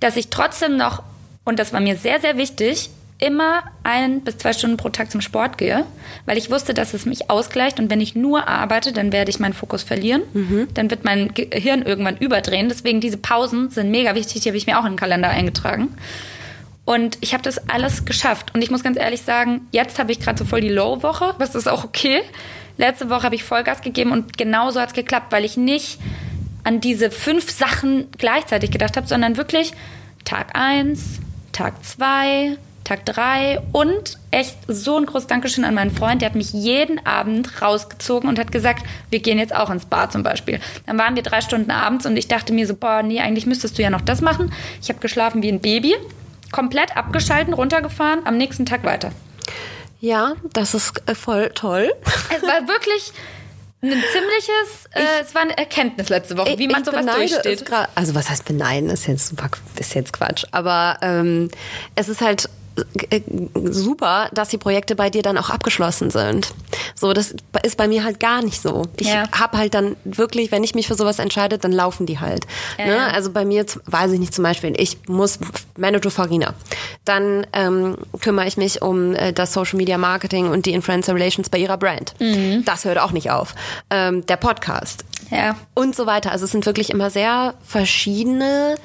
S3: dass ich trotzdem noch, und das war mir sehr, sehr wichtig, immer ein bis zwei Stunden pro Tag zum Sport gehe, weil ich wusste, dass es mich ausgleicht und wenn ich nur arbeite, dann werde ich meinen Fokus verlieren. Mhm. Dann wird mein Gehirn irgendwann überdrehen. Deswegen diese Pausen sind mega wichtig, die habe ich mir auch in den Kalender eingetragen. Und ich habe das alles geschafft. Und ich muss ganz ehrlich sagen, jetzt habe ich gerade so voll die Low-Woche, was ist auch okay. Letzte Woche habe ich Vollgas gegeben und genauso hat es geklappt, weil ich nicht an diese fünf Sachen gleichzeitig gedacht habe, sondern wirklich Tag 1, Tag 2, Tag 3 und echt so ein großes Dankeschön an meinen Freund, der hat mich jeden Abend rausgezogen und hat gesagt, wir gehen jetzt auch ins Bar zum Beispiel. Dann waren wir drei Stunden abends und ich dachte mir so, boah, nee, eigentlich müsstest du ja noch das machen. Ich habe geschlafen wie ein Baby, komplett abgeschalten, runtergefahren, am nächsten Tag weiter.
S4: Ja, das ist äh, voll toll.
S3: Es war wirklich Ein ziemliches, äh, es war eine Erkenntnis letzte Woche, wie man sowas durchsteht.
S4: also was heißt beneiden, ist jetzt super, ist jetzt Quatsch. Aber ähm, es ist halt super, dass die Projekte bei dir dann auch abgeschlossen sind. So, das ist bei mir halt gar nicht so. Ich ja. habe halt dann wirklich, wenn ich mich für sowas entscheide, dann laufen die halt. Ja. Ne? Also bei mir, weiß ich nicht zum Beispiel, ich muss Manager Farina. Dann ähm, kümmere ich mich um äh, das Social Media Marketing und die Influencer Relations bei ihrer Brand. Mhm. Das hört auch nicht auf. Ähm, der Podcast. Ja. Und so weiter. Also es sind wirklich immer sehr verschiedene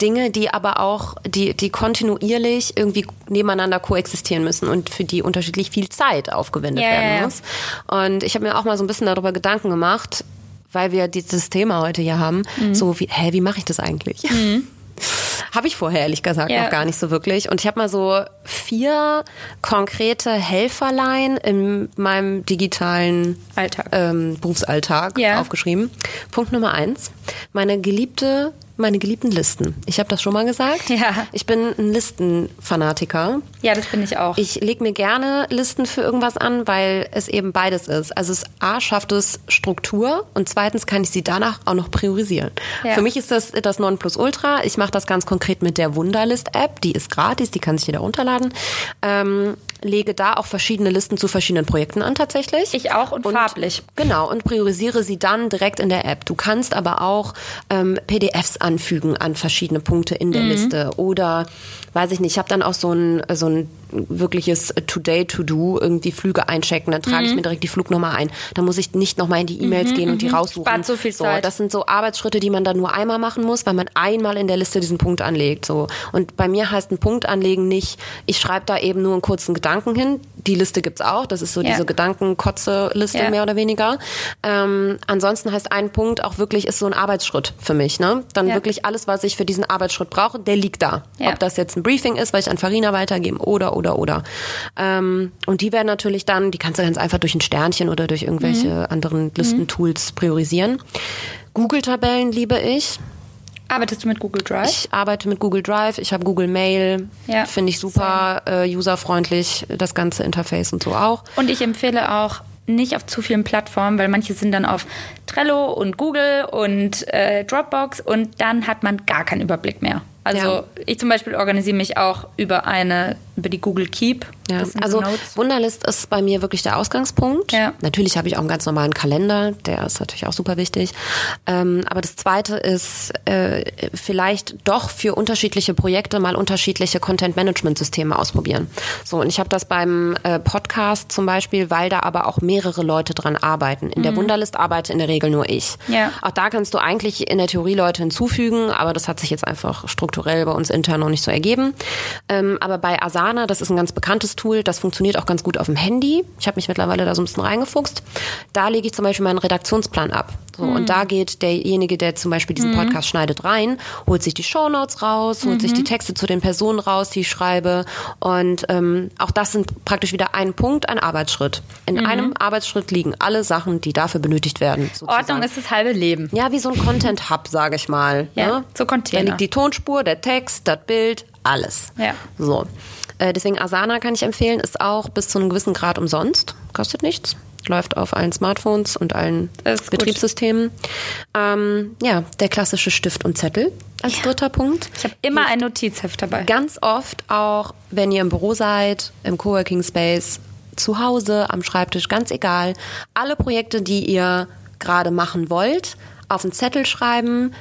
S4: Dinge, die aber auch, die, die kontinuierlich irgendwie nebeneinander koexistieren müssen und für die unterschiedlich viel Zeit aufgewendet ja, werden muss. Und ich habe mir auch mal so ein bisschen darüber Gedanken gemacht, weil wir dieses Thema heute hier haben, mhm. so wie, hä, wie mache ich das eigentlich? Mhm. Habe ich vorher ehrlich gesagt ja. noch gar nicht so wirklich. Und ich habe mal so vier konkrete Helferlein in meinem digitalen Alltag. Ähm, Berufsalltag ja. aufgeschrieben. Punkt Nummer eins. Meine geliebte meine geliebten Listen. Ich habe das schon mal gesagt. Ja. Ich bin ein Listenfanatiker.
S3: Ja, das bin ich auch.
S4: Ich lege mir gerne Listen für irgendwas an, weil es eben beides ist. Also es A schafft es Struktur und zweitens kann ich sie danach auch noch priorisieren. Ja. Für mich ist das das Nonplusultra. Ich mache das ganz konkret mit der Wunderlist-App. Die ist gratis, die kann sich jeder runterladen. Ähm, lege da auch verschiedene Listen zu verschiedenen Projekten an tatsächlich.
S3: Ich auch und, und farblich.
S4: Genau, und priorisiere sie dann direkt in der App. Du kannst aber auch ähm, PDFs anfügen an verschiedene Punkte in der mhm. Liste oder weiß ich nicht, ich habe dann auch so ein, so ein wirkliches Today to Do, irgendwie Flüge einchecken, dann trage mhm. ich mir direkt die Flugnummer ein. Dann muss ich nicht nochmal in die E-Mails mhm, gehen und die mhm. raussuchen.
S3: Spart so viel Zeit.
S4: So, das sind so Arbeitsschritte, die man dann nur einmal machen muss, weil man einmal in der Liste diesen Punkt anlegt. So. Und bei mir heißt ein Punkt anlegen nicht, ich schreibe da eben nur einen kurzen Gedanken hin. Die Liste gibt's auch. Das ist so ja. diese Gedankenkotze-Liste ja. mehr oder weniger. Ähm, ansonsten heißt ein Punkt auch wirklich, ist so ein Arbeitsschritt für mich. Ne? Dann ja. wirklich alles, was ich für diesen Arbeitsschritt brauche, der liegt da. Ob das jetzt ein Briefing ist, weil ich an Farina weitergeben oder, oder, oder. Ähm, und die werden natürlich dann, die kannst du ganz einfach durch ein Sternchen oder durch irgendwelche mhm. anderen Listentools priorisieren. Google-Tabellen liebe ich.
S3: Arbeitest du mit Google Drive?
S4: Ich arbeite mit Google Drive. Ich habe Google Mail. Ja. Finde ich super äh, userfreundlich, das ganze Interface und so auch.
S3: Und ich empfehle auch nicht auf zu vielen Plattformen, weil manche sind dann auf Trello und Google und äh, Dropbox und dann hat man gar keinen Überblick mehr. Also ja. ich zum Beispiel organisiere mich auch über eine, über die Google Keep.
S4: Ja. Also Wunderlist ist bei mir wirklich der Ausgangspunkt. Ja. Natürlich habe ich auch einen ganz normalen Kalender, der ist natürlich auch super wichtig. Ähm, aber das Zweite ist äh, vielleicht doch für unterschiedliche Projekte mal unterschiedliche Content-Management-Systeme ausprobieren. So, und ich habe das beim äh, Podcast zum Beispiel, weil da aber auch mehrere Leute dran arbeiten. In mhm. der Wunderlist arbeite in der Regel nur ich. Ja. Auch da kannst du eigentlich in der Theorie Leute hinzufügen, aber das hat sich jetzt einfach strukturell bei uns intern noch nicht so ergeben. Ähm, aber bei Asana, das ist ein ganz bekanntes Tool, das funktioniert auch ganz gut auf dem Handy. Ich habe mich mittlerweile da so ein bisschen reingefuchst. Da lege ich zum Beispiel meinen Redaktionsplan ab. So, mhm. Und da geht derjenige, der zum Beispiel diesen mhm. Podcast mhm. schneidet, rein, holt sich die Shownotes raus, holt mhm. sich die mhm. Texte zu den Personen raus, die ich schreibe. Und ähm, auch das sind praktisch wieder ein Punkt, ein Arbeitsschritt. In mhm. einem Arbeitsschritt liegen alle Sachen, die dafür benötigt werden.
S3: Sozusagen. Ordnung ist das halbe Leben.
S4: Ja, wie so ein Content-Hub, sage ich mal. Ja,
S3: ne? so Container.
S4: Da liegt die Tonspur, der Text, das Bild, alles. Ja. So. Äh, deswegen Asana kann ich empfehlen, ist auch bis zu einem gewissen Grad umsonst, kostet nichts. Läuft auf allen Smartphones und allen Betriebssystemen. Ähm, ja, der klassische Stift und Zettel als ja. dritter Punkt.
S3: Ich habe immer ein Notizheft dabei.
S4: Ganz oft auch, wenn ihr im Büro seid, im Coworking Space, zu Hause, am Schreibtisch, ganz egal. Alle Projekte, die ihr gerade machen wollt, auf einen Zettel schreiben,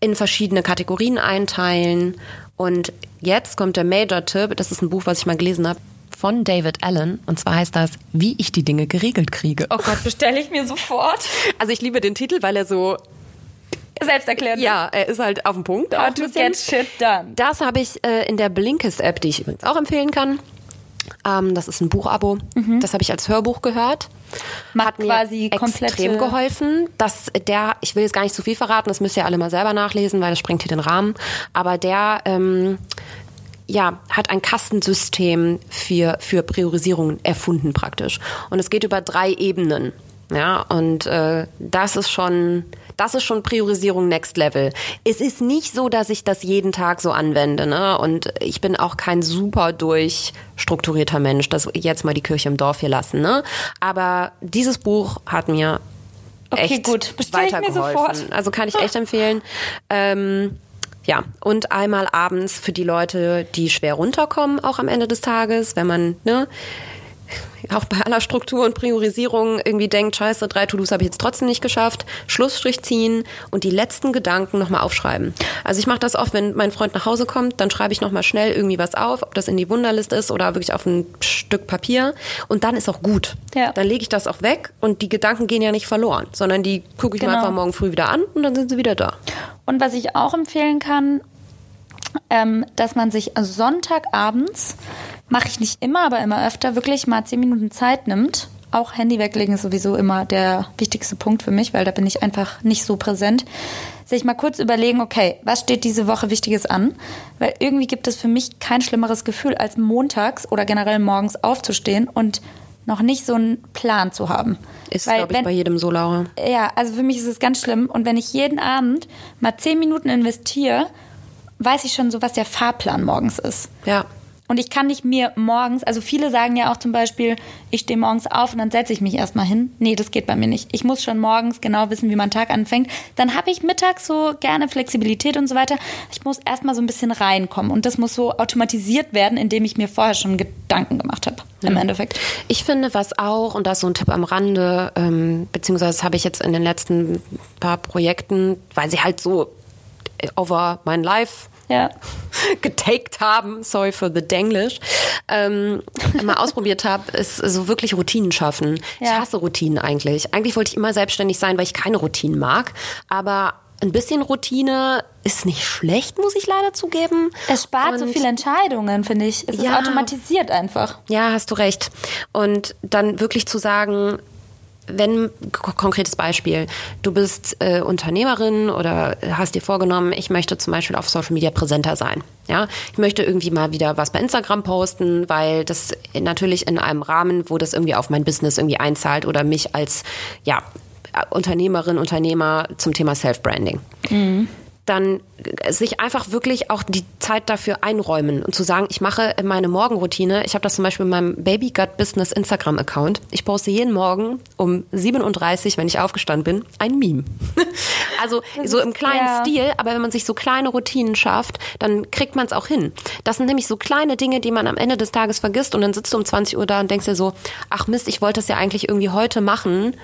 S4: in verschiedene Kategorien einteilen und jetzt kommt der Major-Tipp. Das ist ein Buch, was ich mal gelesen habe von David Allen. Und zwar heißt das, wie ich die Dinge geregelt kriege.
S3: Oh Gott, bestelle ich mir sofort.
S4: Also ich liebe den Titel, weil er so
S3: selbst erklärt.
S4: Ja, er ist halt auf dem Punkt.
S3: How to get shit done.
S4: Das habe ich äh, in der Blinkist-App, die ich übrigens auch empfehlen kann. Ähm, das ist ein Buchabo. Mhm. Das habe ich als Hörbuch gehört.
S3: Macht Hat mir quasi
S4: extrem geholfen. Dass der, ich will jetzt gar nicht zu viel verraten, das müsst ihr alle mal selber nachlesen, weil das sprengt hier den Rahmen. Aber der ähm, ja, hat ein Kastensystem für, für Priorisierungen erfunden praktisch. Und es geht über drei Ebenen. Ja, und äh, das ist schon, das ist schon Priorisierung Next Level. Es ist nicht so, dass ich das jeden Tag so anwende, ne? Und ich bin auch kein super durchstrukturierter Mensch, das jetzt mal die Kirche im Dorf hier lassen, ne? Aber dieses Buch hat mir
S3: Okay,
S4: echt
S3: gut. Bestell
S4: weitergeholfen. Also kann ich echt empfehlen. Ähm, ja, und einmal abends für die Leute, die schwer runterkommen, auch am Ende des Tages, wenn man, ne, auch bei aller Struktur und Priorisierung irgendwie denkt, scheiße, drei To-Dos habe ich jetzt trotzdem nicht geschafft, Schlussstrich ziehen und die letzten Gedanken nochmal aufschreiben. Also ich mache das oft, wenn mein Freund nach Hause kommt, dann schreibe ich nochmal schnell irgendwie was auf, ob das in die Wunderlist ist oder wirklich auf ein Stück Papier und dann ist auch gut.
S3: Ja.
S4: Dann lege ich das auch weg und die Gedanken gehen ja nicht verloren, sondern die gucke ich mir
S3: Genau.
S4: einfach morgen früh wieder an und dann sind sie wieder da.
S3: Und was ich auch empfehlen kann, ähm, dass man sich Sonntagabends, mache ich nicht immer, aber immer öfter, wirklich mal zehn Minuten Zeit nimmt. Auch Handy weglegen ist sowieso immer der wichtigste Punkt für mich, weil da bin ich einfach nicht so präsent. Sich mal kurz überlegen, okay, was steht diese Woche Wichtiges an? Weil irgendwie gibt es für mich kein schlimmeres Gefühl, als montags oder generell morgens aufzustehen und noch nicht so einen Plan zu haben.
S4: Ist, glaube ich,
S3: wenn-
S4: bei jedem so, Laura.
S3: ja, also für mich ist es ganz schlimm. Und wenn ich jeden Abend mal zehn Minuten investiere, weiß ich schon so, was der Fahrplan morgens ist.
S4: Ja.
S3: Und ich kann nicht mir morgens, also viele sagen ja auch zum Beispiel, ich stehe morgens auf und dann setze ich mich erstmal hin. Nee, das geht bei mir nicht. Ich muss schon morgens genau wissen, wie mein Tag anfängt. Dann habe ich mittags so gerne Flexibilität und so weiter. Ich muss erstmal so ein bisschen reinkommen. Und das muss so automatisiert werden, indem ich mir vorher schon Gedanken gemacht habe. Im Endeffekt.
S4: Ich finde, was auch, und das ist so ein Tipp am Rande, ähm, beziehungsweise das habe ich jetzt in den letzten paar Projekten, weil sie halt so over mein Life
S3: Ja.
S4: getaked haben, sorry for the Denglish, ähm, mal ausprobiert habe, ist so wirklich Routinen schaffen. Ich
S3: Ja.
S4: hasse Routinen eigentlich. Eigentlich wollte ich immer selbstständig sein, weil ich keine Routinen mag. Aber ein bisschen Routine ist nicht schlecht, muss ich leider zugeben.
S3: Es spart so
S4: Und-
S3: viele Entscheidungen, finde ich. Es ist
S4: Ja.
S3: automatisiert einfach.
S4: Ja, hast du recht. Und dann wirklich zu sagen, wenn, konkretes Beispiel, du bist äh, Unternehmerin oder hast dir vorgenommen, ich möchte zum Beispiel auf Social Media präsenter sein. Ja, ich möchte irgendwie mal wieder was bei Instagram posten, weil das natürlich in einem Rahmen, wo das irgendwie auf mein Business irgendwie einzahlt oder mich als, ja, Unternehmerin, Unternehmer zum Thema Self-Branding dann äh, sich einfach wirklich auch die Zeit dafür einräumen und zu sagen, ich mache meine Morgenroutine. Ich habe das zum Beispiel in meinem Baby Gut Business Instagram Account. Ich poste jeden Morgen um 37, wenn ich aufgestanden bin, ein Meme. also so im kleinen
S3: ja.
S4: Stil, aber wenn man sich so kleine Routinen schafft, dann kriegt man es auch hin. Das sind nämlich so kleine Dinge, die man am Ende des Tages vergisst und dann sitzt du um 20 Uhr da und denkst dir so, ach Mist, ich wollte es ja eigentlich irgendwie heute machen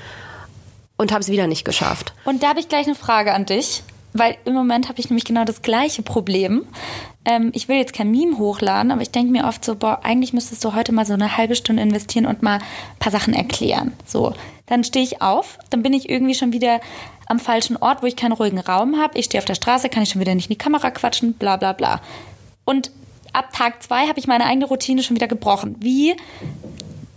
S4: und habe es wieder nicht geschafft.
S3: Und da habe ich gleich eine Frage an dich, weil im Moment habe ich nämlich genau das gleiche Problem. Ähm, ich will jetzt kein Meme hochladen, aber ich denke mir oft so, boah, eigentlich müsstest du heute mal so eine halbe Stunde investieren und mal ein paar Sachen erklären. So, dann stehe ich auf, dann bin ich irgendwie schon wieder am falschen Ort, wo ich keinen ruhigen Raum habe. Ich stehe auf der Straße, kann ich schon wieder nicht in die Kamera quatschen, bla bla bla. Und ab Tag zwei habe ich meine eigene Routine schon wieder gebrochen. Wie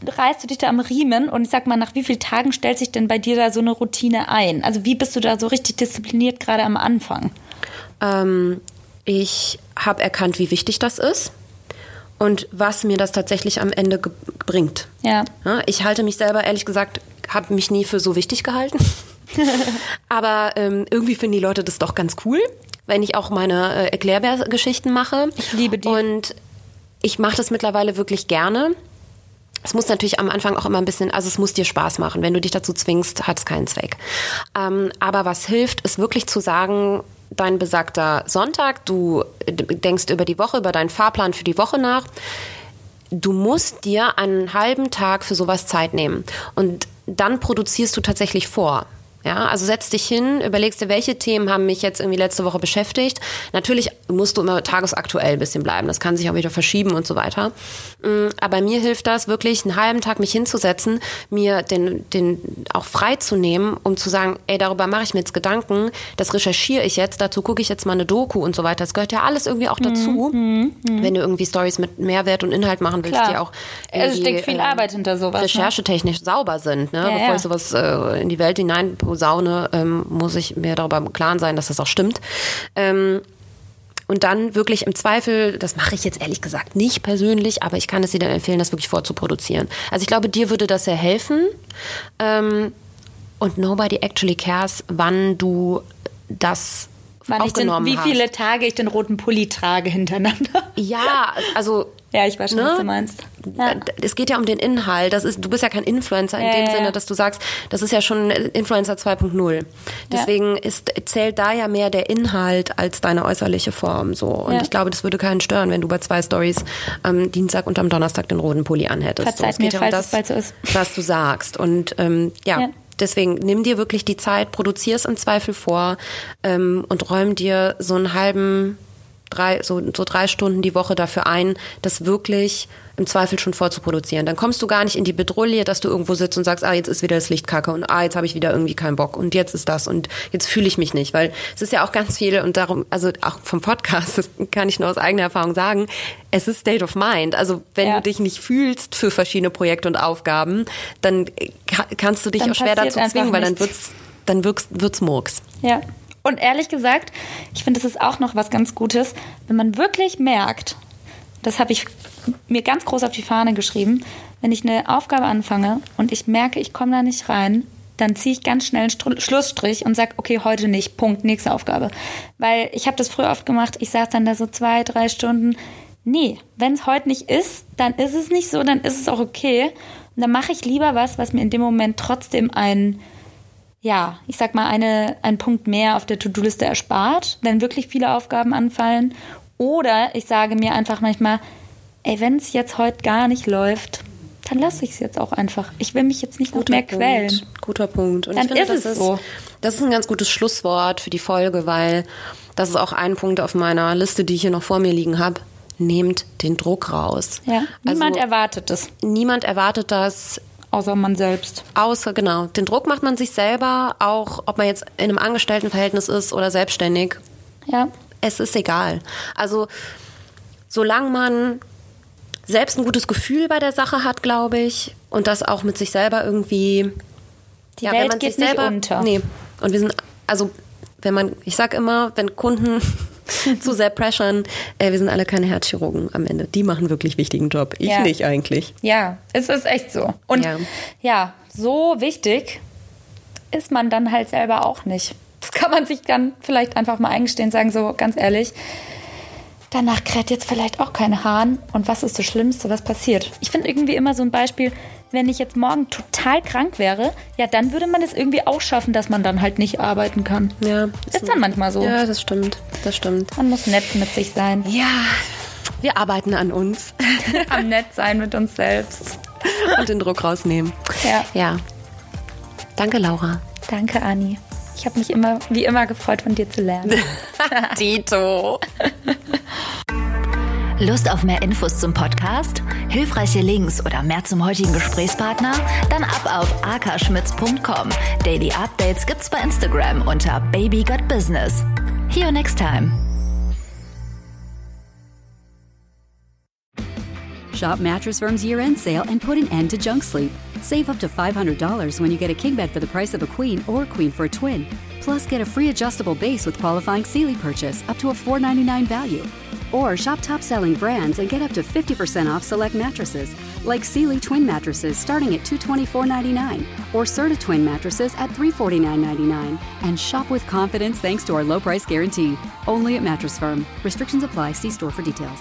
S3: reißt du dich da am Riemen und ich sag mal, nach wie vielen Tagen stellt sich denn bei dir da so eine Routine ein? Also wie bist du da so richtig diszipliniert gerade am Anfang?
S4: Ähm, ich habe erkannt, wie wichtig das ist und was mir das tatsächlich am Ende bringt.
S3: Ja.
S4: Ich halte mich selber, ehrlich gesagt, habe mich nie für so wichtig gehalten. Aber ähm, irgendwie finden die Leute das doch ganz cool, wenn ich auch meine äh, Erklärbär-Geschichten mache.
S3: Ich liebe die.
S4: Und ich mache das mittlerweile wirklich gerne. Es muss natürlich am Anfang auch immer ein bisschen, also es muss dir Spaß machen. Wenn du dich dazu zwingst, hat es keinen Zweck. Ähm, aber was hilft, ist wirklich zu sagen, dein besagter Sonntag, du äh, denkst über die Woche, über deinen Fahrplan für die Woche nach. Du musst dir einen halben Tag für sowas Zeit nehmen. Und dann produzierst du tatsächlich vor. Ja, also setz dich hin, überlegst dir, welche Themen haben mich jetzt irgendwie letzte Woche beschäftigt. Natürlich musst du immer tagesaktuell ein bisschen bleiben. Das kann sich auch wieder verschieben und so weiter. Mm, Aber mir hilft das wirklich, einen halben Tag mich hinzusetzen, mir den, den auch frei zu nehmen, um zu sagen, ey, darüber mache ich mir jetzt Gedanken, das recherchiere ich jetzt, dazu gucke ich jetzt mal eine Doku und so weiter. Das gehört ja alles irgendwie auch dazu. Wenn du irgendwie Stories mit Mehrwert und Inhalt machen willst,
S3: Klar.
S4: die auch
S3: Also steckt viel Arbeit hinter sowas, ne?
S4: recherchetechnisch sauber sind. Ne?
S3: Ja,
S4: Bevor
S3: ja.
S4: ich sowas äh, in die Welt hinein posaune, ähm, muss ich mir darüber im Klaren sein, dass das auch stimmt. Ähm, und dann wirklich im Zweifel, das mache ich jetzt ehrlich gesagt nicht persönlich, aber ich kann es dir dann empfehlen, das wirklich vorzuproduzieren. Also ich glaube, dir würde das sehr helfen. Ähm, und nobody actually cares, wann du das
S3: Wann ich den, wie
S4: hast.
S3: viele Tage ich den roten Pulli trage hintereinander.
S4: Ja, also
S3: Ja, ich weiß schon,
S4: Ne?
S3: was du meinst. Ja.
S4: Es geht ja um den Inhalt. Das ist, du bist ja kein Influencer in
S3: Ja,
S4: dem
S3: ja,
S4: Sinne, dass du sagst, das ist ja schon Influencer 2.0. Deswegen ist, zählt da ja mehr der Inhalt als deine äußerliche Form. So. Und ich glaube, das würde keinen stören, wenn du bei zwei Stories am Dienstag und am Donnerstag den roten Pulli anhättest.
S3: Verzeiht
S4: es geht
S3: mir,
S4: ja um das,
S3: so ist.
S4: was du sagst. Und ähm, ja. Deswegen nimm dir wirklich die Zeit, produzier es im Zweifel vor ähm, und räum dir so einen halben drei, so, so drei Stunden die Woche dafür ein, das wirklich im Zweifel schon vorzuproduzieren. Dann kommst du gar nicht in die Bedrulle, dass du irgendwo sitzt und sagst, ah, jetzt ist wieder das Licht kacke und ah, jetzt habe ich wieder irgendwie keinen Bock und jetzt ist das und jetzt fühle ich mich nicht, weil es ist ja auch ganz viel und darum, also auch vom Podcast, das kann ich nur aus eigener Erfahrung sagen, es ist State of Mind. Also wenn
S3: Ja.
S4: du dich nicht fühlst für verschiedene Projekte und Aufgaben, dann ka- kannst du dich
S3: Dann
S4: auch schwer dazu zwingen, weil dann wird's, dann wird's, wird's Murks.
S3: Ja. Und ehrlich gesagt, ich finde, das ist auch noch was ganz Gutes, wenn man wirklich merkt, das habe ich mir ganz groß auf die Fahne geschrieben, wenn ich eine Aufgabe anfange und ich merke, ich komme da nicht rein, dann ziehe ich ganz schnell einen Stru- Schlussstrich und sage, okay, heute nicht, Punkt, nächste Aufgabe. Weil ich habe das früher oft gemacht, ich saß dann da so zwei, drei Stunden. Nee, wenn es heute nicht ist, dann ist es nicht so, dann ist es auch okay. Und dann mache ich lieber was, was mir in dem Moment trotzdem ein ja, ich sag mal, eine, einen Punkt mehr auf der To-Do-Liste erspart, wenn wirklich viele Aufgaben anfallen. Oder ich sage mir einfach manchmal, ey, wenn es jetzt heute gar nicht läuft, dann lasse ich es jetzt auch einfach. Ich will mich jetzt nicht noch mehr quälen.
S4: Guter Punkt. Und
S3: Dann
S4: ich finde,
S3: ist
S4: das
S3: es
S4: ist,
S3: so.
S4: das ist ein ganz gutes Schlusswort für die Folge, weil das ist auch ein Punkt auf meiner Liste, die ich hier noch vor mir liegen habe. Nehmt den Druck raus.
S3: Ja, niemand
S4: also,
S3: erwartet es,
S4: niemand erwartet das.
S3: Außer man selbst.
S4: Außer, genau, den Druck macht man sich selber, auch ob man jetzt in einem Angestelltenverhältnis ist oder selbstständig.
S3: Ja,
S4: Es ist egal. Also, solange man selbst ein gutes Gefühl bei der Sache hat, glaube ich, und das auch mit sich selber irgendwie.
S3: Die Welt geht nicht unter.
S4: Nee. Und wir sind, also, wenn man, ich sag immer, wenn Kunden zu sehr pressern, äh, wir sind alle keine Herzchirurgen am Ende. Die machen wirklich wichtigen Job. Ich
S3: Ja.
S4: nicht eigentlich.
S3: ja, es ist echt so. Und
S4: Ja.
S3: ja. so wichtig ist man dann halt selber auch nicht. Das kann man sich dann vielleicht einfach mal eingestehen, sagen so ganz ehrlich. Danach kräht jetzt vielleicht auch kein Hahn. Und was ist das Schlimmste, was passiert? Ich finde irgendwie immer so ein Beispiel, wenn ich jetzt morgen total krank wäre, ja, dann würde man es irgendwie auch schaffen, dass man dann halt nicht arbeiten kann.
S4: Ja.
S3: Ist dann manchmal so.
S4: Ja, das stimmt. Das stimmt.
S3: Man muss nett mit sich sein.
S4: Ja. Wir arbeiten an uns
S3: Am nett sein mit uns selbst.
S4: und den Druck rausnehmen.
S3: Ja.
S4: Ja. Danke, Laura.
S3: Danke, Anni. Ich habe mich immer, wie immer gefreut, von dir zu lernen.
S4: Tito.
S5: Lust auf mehr Infos zum Podcast? Hilfreiche Links oder mehr zum heutigen Gesprächspartner? Dann ab auf akaschmitz.com. Daily Updates gibt's bei Instagram unter Baby Got Business. See you next time.
S6: Shop Mattress Firm's year end sale and put an end to junk sleep. Save up to $500 when you get a king bed for the price of a queen or queen for a twin. Plus, get a free adjustable base with qualifying Sealy purchase up to a 499 value. Or shop top selling brands and get up to 50% off select mattresses, like Sealy twin mattresses starting at $224.99 or Serta twin mattresses at $349.99. And shop with confidence thanks to our low price guarantee. Only at Mattress Firm. Restrictions apply. See store for details.